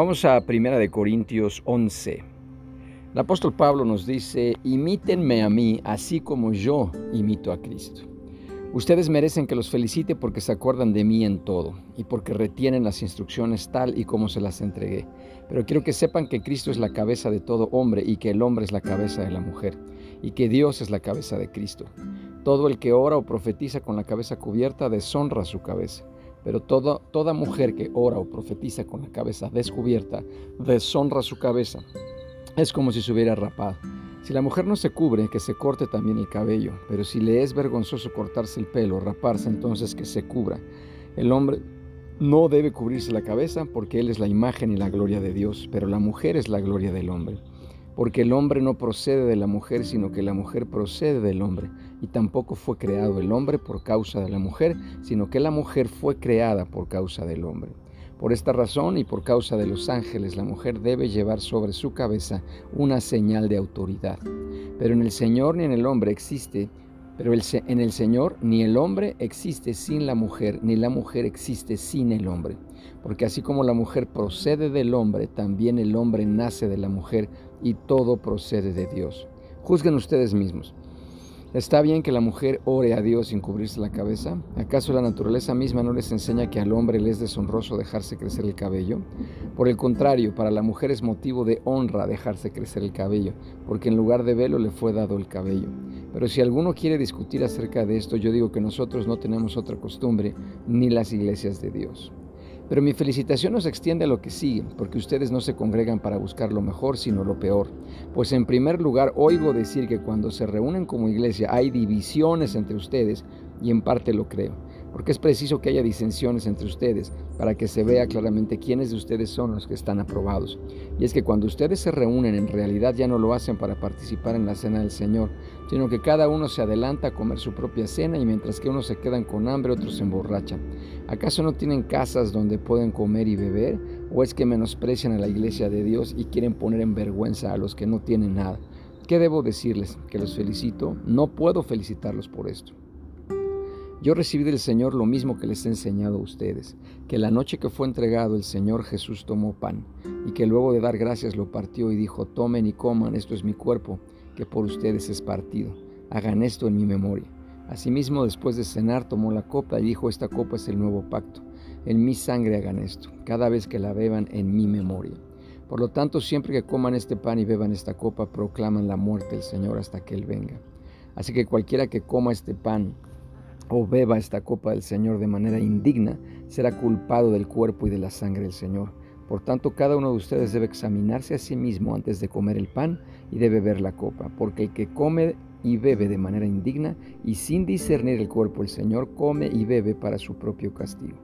Vamos a Primera de Corintios 11. El apóstol Pablo nos dice, imítenme a mí así como yo imito a Cristo. Ustedes merecen que los felicite porque se acuerdan de mí en todo y porque retienen las instrucciones tal y como se las entregué. Pero quiero que sepan que Cristo es la cabeza de todo hombre y que el hombre es la cabeza de la mujer y que Dios es la cabeza de Cristo. Todo el que ora o profetiza con la cabeza cubierta deshonra su cabeza. Pero toda mujer que ora o profetiza con la cabeza descubierta deshonra su cabeza. Es como si se hubiera rapado. Si la mujer no se cubre, que se corte también el cabello, pero si le es vergonzoso cortarse el pelo raparse, entonces que se cubra. El hombre no debe cubrirse la cabeza porque él es la imagen y la gloria de Dios, pero la mujer es la gloria del hombre. Porque el hombre no procede de la mujer, sino que la mujer procede del hombre. Y tampoco fue creado el hombre por causa de la mujer, sino que la mujer fue creada por causa del hombre. Por esta razón y por causa de los ángeles, la mujer debe llevar sobre su cabeza una señal de autoridad. Pero en el Señor ni en el hombre existe, pero en el Señor ni el hombre existe sin la mujer, ni la mujer existe sin el hombre. Porque así como la mujer procede del hombre, también el hombre nace de la mujer y todo procede de Dios. Juzguen ustedes mismos. ¿Está bien que la mujer ore a Dios sin cubrirse la cabeza? ¿Acaso la naturaleza misma no les enseña que al hombre le es deshonroso dejarse crecer el cabello? Por el contrario, para la mujer es motivo de honra dejarse crecer el cabello, porque en lugar de velo le fue dado el cabello. Pero si alguno quiere discutir acerca de esto, yo digo que nosotros no tenemos otra costumbre, ni las iglesias de Dios. Pero mi felicitación nos extiende a lo que sigue, porque ustedes no se congregan para buscar lo mejor, sino lo peor. Pues en primer lugar, oigo decir que cuando se reúnen como iglesia hay divisiones entre ustedes, y en parte lo creo porque es preciso que haya disensiones entre ustedes para que se vea claramente quiénes de ustedes son los que están aprobados. Y es que cuando ustedes se reúnen en realidad ya no lo hacen para participar en la cena del Señor, sino que cada uno se adelanta a comer su propia cena y mientras que unos se quedan con hambre, otros se emborrachan. ¿Acaso no tienen casas donde pueden comer y beber? ¿O es que menosprecian a la iglesia de Dios y quieren poner en vergüenza a los que no tienen nada? ¿Qué debo decirles? ¿Que los felicito? No puedo felicitarlos por esto. Yo recibí del Señor lo mismo que les he enseñado a ustedes, que la noche que fue entregado el Señor Jesús tomó pan, y que luego de dar gracias lo partió y dijo, tomen y coman, esto es mi cuerpo, que por ustedes es partido, hagan esto en mi memoria. Asimismo, después de cenar, tomó la copa y dijo, esta copa es el nuevo pacto, en mi sangre hagan esto, cada vez que la beban en mi memoria. Por lo tanto, siempre que coman este pan y beban esta copa, proclaman la muerte del Señor hasta que Él venga. Así que cualquiera que coma este pan o beba esta copa del Señor de manera indigna, será culpado del cuerpo y de la sangre del Señor. Por tanto, cada uno de ustedes debe examinarse a sí mismo antes de comer el pan y de beber la copa, porque el que come y bebe de manera indigna y sin discernir el cuerpo del Señor, come y bebe para su propio castigo.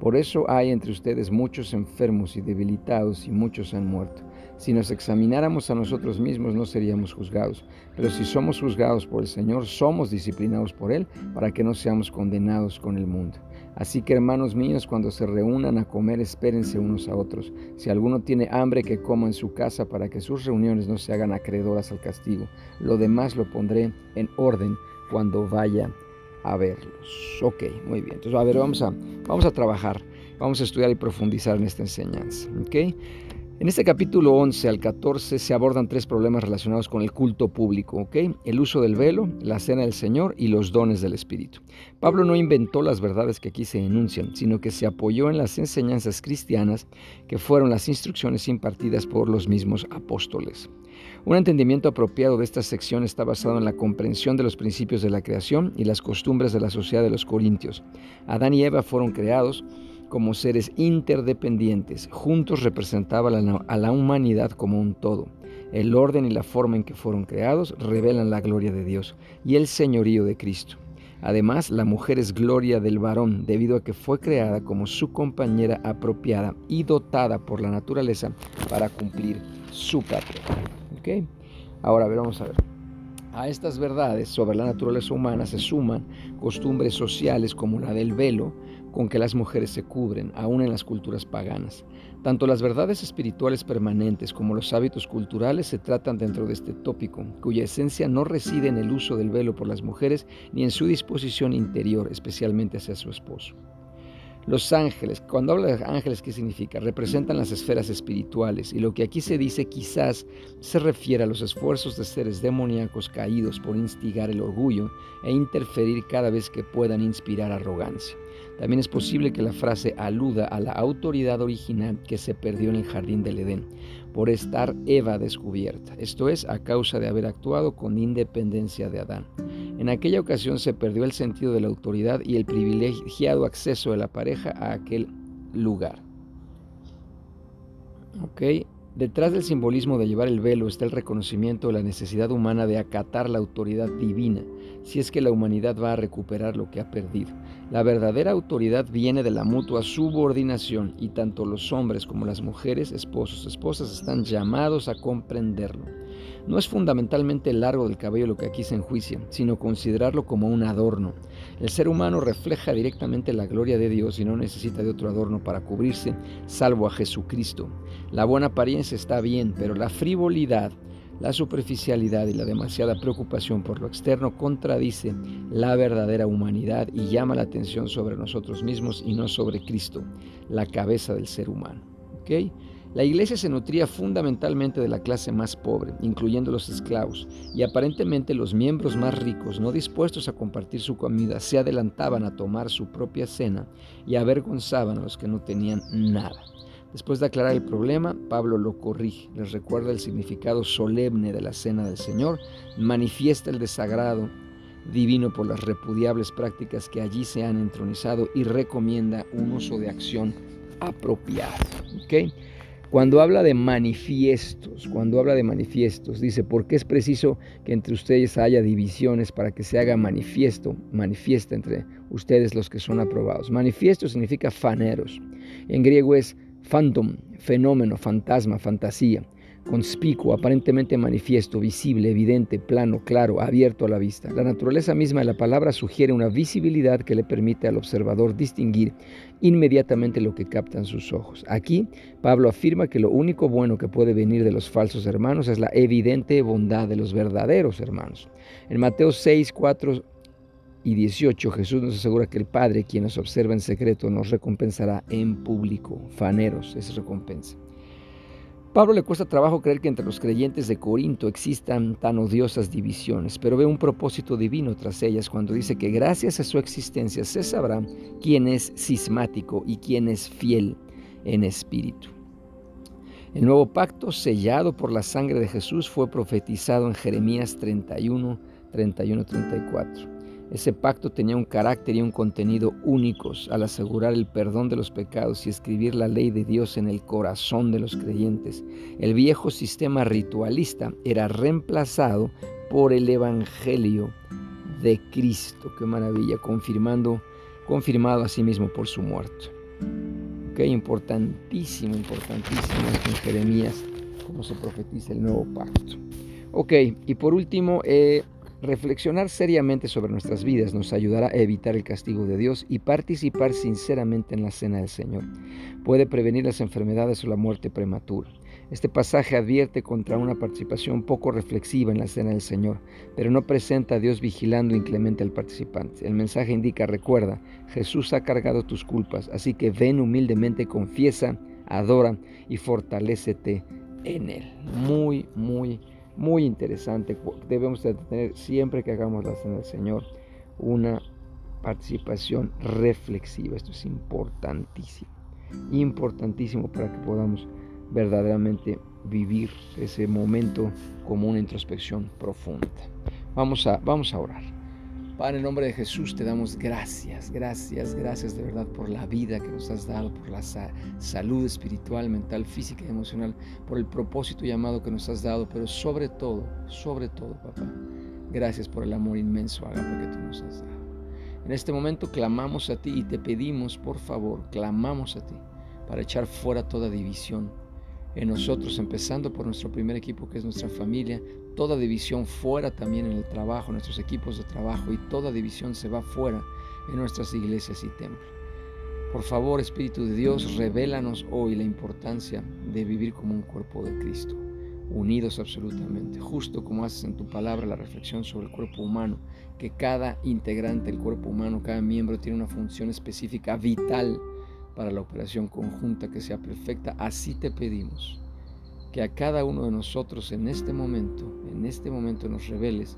Por eso hay entre ustedes muchos enfermos y debilitados y muchos han muerto. Si nos examináramos a nosotros mismos no seríamos juzgados, pero si somos juzgados por el Señor, somos disciplinados por Él para que no seamos condenados con el mundo. Así que hermanos míos, cuando se reúnan a comer, espérense unos a otros. Si alguno tiene hambre, que coma en su casa para que sus reuniones no se hagan acreedoras al castigo. Lo demás lo pondré en orden cuando vaya a verlos. Ok, muy bien. Entonces, a ver, vamos a, vamos a trabajar, vamos a estudiar y profundizar en esta enseñanza. Ok. En este capítulo 11 al 14 se abordan tres problemas relacionados con el culto público, ¿ok? El uso del velo, la cena del Señor y los dones del Espíritu. Pablo no inventó las verdades que aquí se enuncian, sino que se apoyó en las enseñanzas cristianas que fueron las instrucciones impartidas por los mismos apóstoles. Un entendimiento apropiado de esta sección está basado en la comprensión de los principios de la creación y las costumbres de la sociedad de los corintios. Adán y Eva fueron creados como seres interdependientes. Juntos representaban a la humanidad como un todo. El orden y la forma en que fueron creados revelan la gloria de Dios y el señorío de Cristo. Además, la mujer es gloria del varón debido a que fue creada como su compañera apropiada y dotada por la naturaleza para cumplir su papel. Ahora, vamos a ver. A estas verdades sobre la naturaleza humana se suman costumbres sociales como la del velo, con que las mujeres se cubren, aún en las culturas paganas. Tanto las verdades espirituales permanentes como los hábitos culturales se tratan dentro de este tópico, cuya esencia no reside en el uso del velo por las mujeres ni en su disposición interior, especialmente hacia su esposo. Los ángeles, cuando habla de ángeles, ¿qué significa? Representan las esferas espirituales y lo que aquí se dice quizás se refiere a los esfuerzos de seres demoníacos caídos por instigar el orgullo e interferir cada vez que puedan inspirar arrogancia. También es posible que la frase aluda a la autoridad original que se perdió en el jardín del Edén por estar Eva descubierta, esto es, a causa de haber actuado con independencia de Adán. En aquella ocasión se perdió el sentido de la autoridad y el privilegiado acceso de la pareja a aquel lugar. ¿Ok? Detrás del simbolismo de llevar el velo está el reconocimiento de la necesidad humana de acatar la autoridad divina, si es que la humanidad va a recuperar lo que ha perdido. La verdadera autoridad viene de la mutua subordinación y tanto los hombres como las mujeres, esposos, esposas, están llamados a comprenderlo. No es fundamentalmente el largo del cabello lo que aquí se enjuicia, sino considerarlo como un adorno. El ser humano refleja directamente la gloria de Dios y no necesita de otro adorno para cubrirse, salvo a Jesucristo. La buena apariencia está bien, pero la frivolidad, la superficialidad y la demasiada preocupación por lo externo contradice la verdadera humanidad y llama la atención sobre nosotros mismos y no sobre Cristo, la cabeza del ser humano. ¿Okay? La iglesia se nutría fundamentalmente de la clase más pobre, incluyendo los esclavos, y aparentemente los miembros más ricos, no dispuestos a compartir su comida, se adelantaban a tomar su propia cena y avergonzaban a los que no tenían nada. Después de aclarar el problema, Pablo lo corrige, les recuerda el significado solemne de la cena del Señor, manifiesta el desagrado divino por las repudiables prácticas que allí se han entronizado y recomienda un uso de acción apropiado. ¿okay? Cuando habla de manifiestos, cuando habla de manifiestos, dice, porque es preciso que entre ustedes haya divisiones para que se haga manifiesto, manifiesta entre ustedes los que son aprobados. Manifiesto significa faneros. En griego es phantom, fenómeno, fantasma, fantasía conspicuo, aparentemente manifiesto, visible, evidente, plano, claro, abierto a la vista. La naturaleza misma de la palabra sugiere una visibilidad que le permite al observador distinguir inmediatamente lo que captan sus ojos. Aquí, Pablo afirma que lo único bueno que puede venir de los falsos hermanos es la evidente bondad de los verdaderos hermanos. En Mateo 6, 4 y 18, Jesús nos asegura que el Padre, quien nos observa en secreto, nos recompensará en público. Faneros es recompensa. Pablo le cuesta trabajo creer que entre los creyentes de Corinto existan tan odiosas divisiones, pero ve un propósito divino tras ellas cuando dice que gracias a su existencia se sabrá quién es cismático y quién es fiel en espíritu. El nuevo pacto sellado por la sangre de Jesús fue profetizado en Jeremías 31, 31, 34. Ese pacto tenía un carácter y un contenido únicos al asegurar el perdón de los pecados y escribir la ley de Dios en el corazón de los creyentes. El viejo sistema ritualista era reemplazado por el Evangelio de Cristo. Qué maravilla, confirmando, confirmado a sí mismo por su muerte. Importantísimo, importantísimo en Jeremías, como se profetiza el nuevo pacto. Ok, y por último, eh, Reflexionar seriamente sobre nuestras vidas nos ayudará a evitar el castigo de Dios y participar sinceramente en la cena del Señor. Puede prevenir las enfermedades o la muerte prematura. Este pasaje advierte contra una participación poco reflexiva en la cena del Señor, pero no presenta a Dios vigilando inclemente al participante. El mensaje indica, recuerda, Jesús ha cargado tus culpas, así que ven humildemente, confiesa, adora y fortalécete en Él. Muy, muy muy interesante. Debemos tener siempre que hagamos la cena del Señor una participación reflexiva. Esto es importantísimo. Importantísimo para que podamos verdaderamente vivir ese momento como una introspección profunda. Vamos a, vamos a orar. Padre, en nombre de Jesús te damos gracias, gracias, gracias de verdad por la vida que nos has dado, por la salud espiritual, mental, física y emocional, por el propósito llamado que nos has dado, pero sobre todo, sobre todo, papá, gracias por el amor inmenso, agape que tú nos has dado. En este momento clamamos a ti y te pedimos, por favor, clamamos a ti para echar fuera toda división en nosotros, empezando por nuestro primer equipo que es nuestra familia, toda división fuera también en el trabajo, nuestros equipos de trabajo y toda división se va fuera en nuestras iglesias y templos. Por favor, Espíritu de Dios, revélanos hoy la importancia de vivir como un cuerpo de Cristo, unidos absolutamente, justo como haces en tu palabra la reflexión sobre el cuerpo humano, que cada integrante del cuerpo humano, cada miembro tiene una función específica, vital para la operación conjunta que sea perfecta, así te pedimos que a cada uno de nosotros en este momento, en este momento nos reveles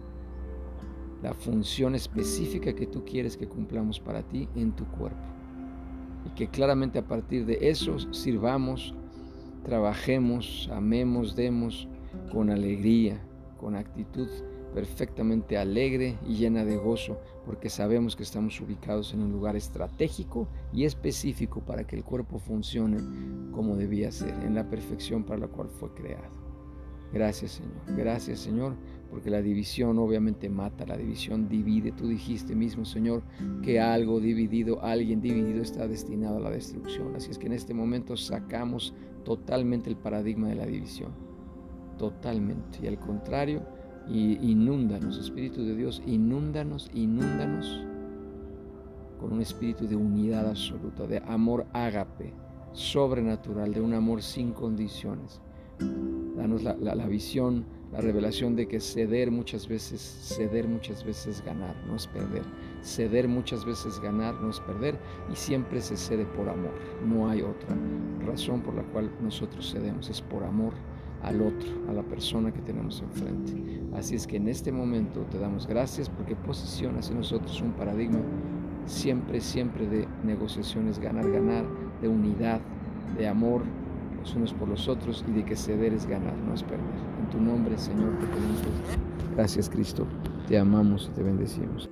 la función específica que tú quieres que cumplamos para ti en tu cuerpo. Y que claramente a partir de eso sirvamos, trabajemos, amemos, demos con alegría, con actitud perfectamente alegre y llena de gozo, porque sabemos que estamos ubicados en un lugar estratégico y específico para que el cuerpo funcione como debía ser, en la perfección para la cual fue creado. Gracias Señor, gracias Señor, porque la división obviamente mata, la división divide. Tú dijiste mismo Señor que algo dividido, alguien dividido está destinado a la destrucción. Así es que en este momento sacamos totalmente el paradigma de la división, totalmente. Y al contrario, y inúndanos, Espíritu de Dios, inúndanos, inúndanos con un espíritu de unidad absoluta, de amor ágape, sobrenatural, de un amor sin condiciones. Danos la, la, visión, la revelación de que ceder muchas veces, ceder muchas veces ganar, no es perder. Ceder muchas veces ganar, no es perder. Y siempre se cede por amor. No hay otra razón por la cual nosotros cedemos, es por amor al otro, a la persona que tenemos enfrente. Así es que en este momento te damos gracias porque posicionas en nosotros un paradigma siempre, siempre de negociaciones, ganar, ganar, de unidad, de amor los unos por los otros y de que ceder es ganar, no es perder. En tu nombre, Señor, te pedimos. Gracias, Cristo. Te amamos y te bendecimos.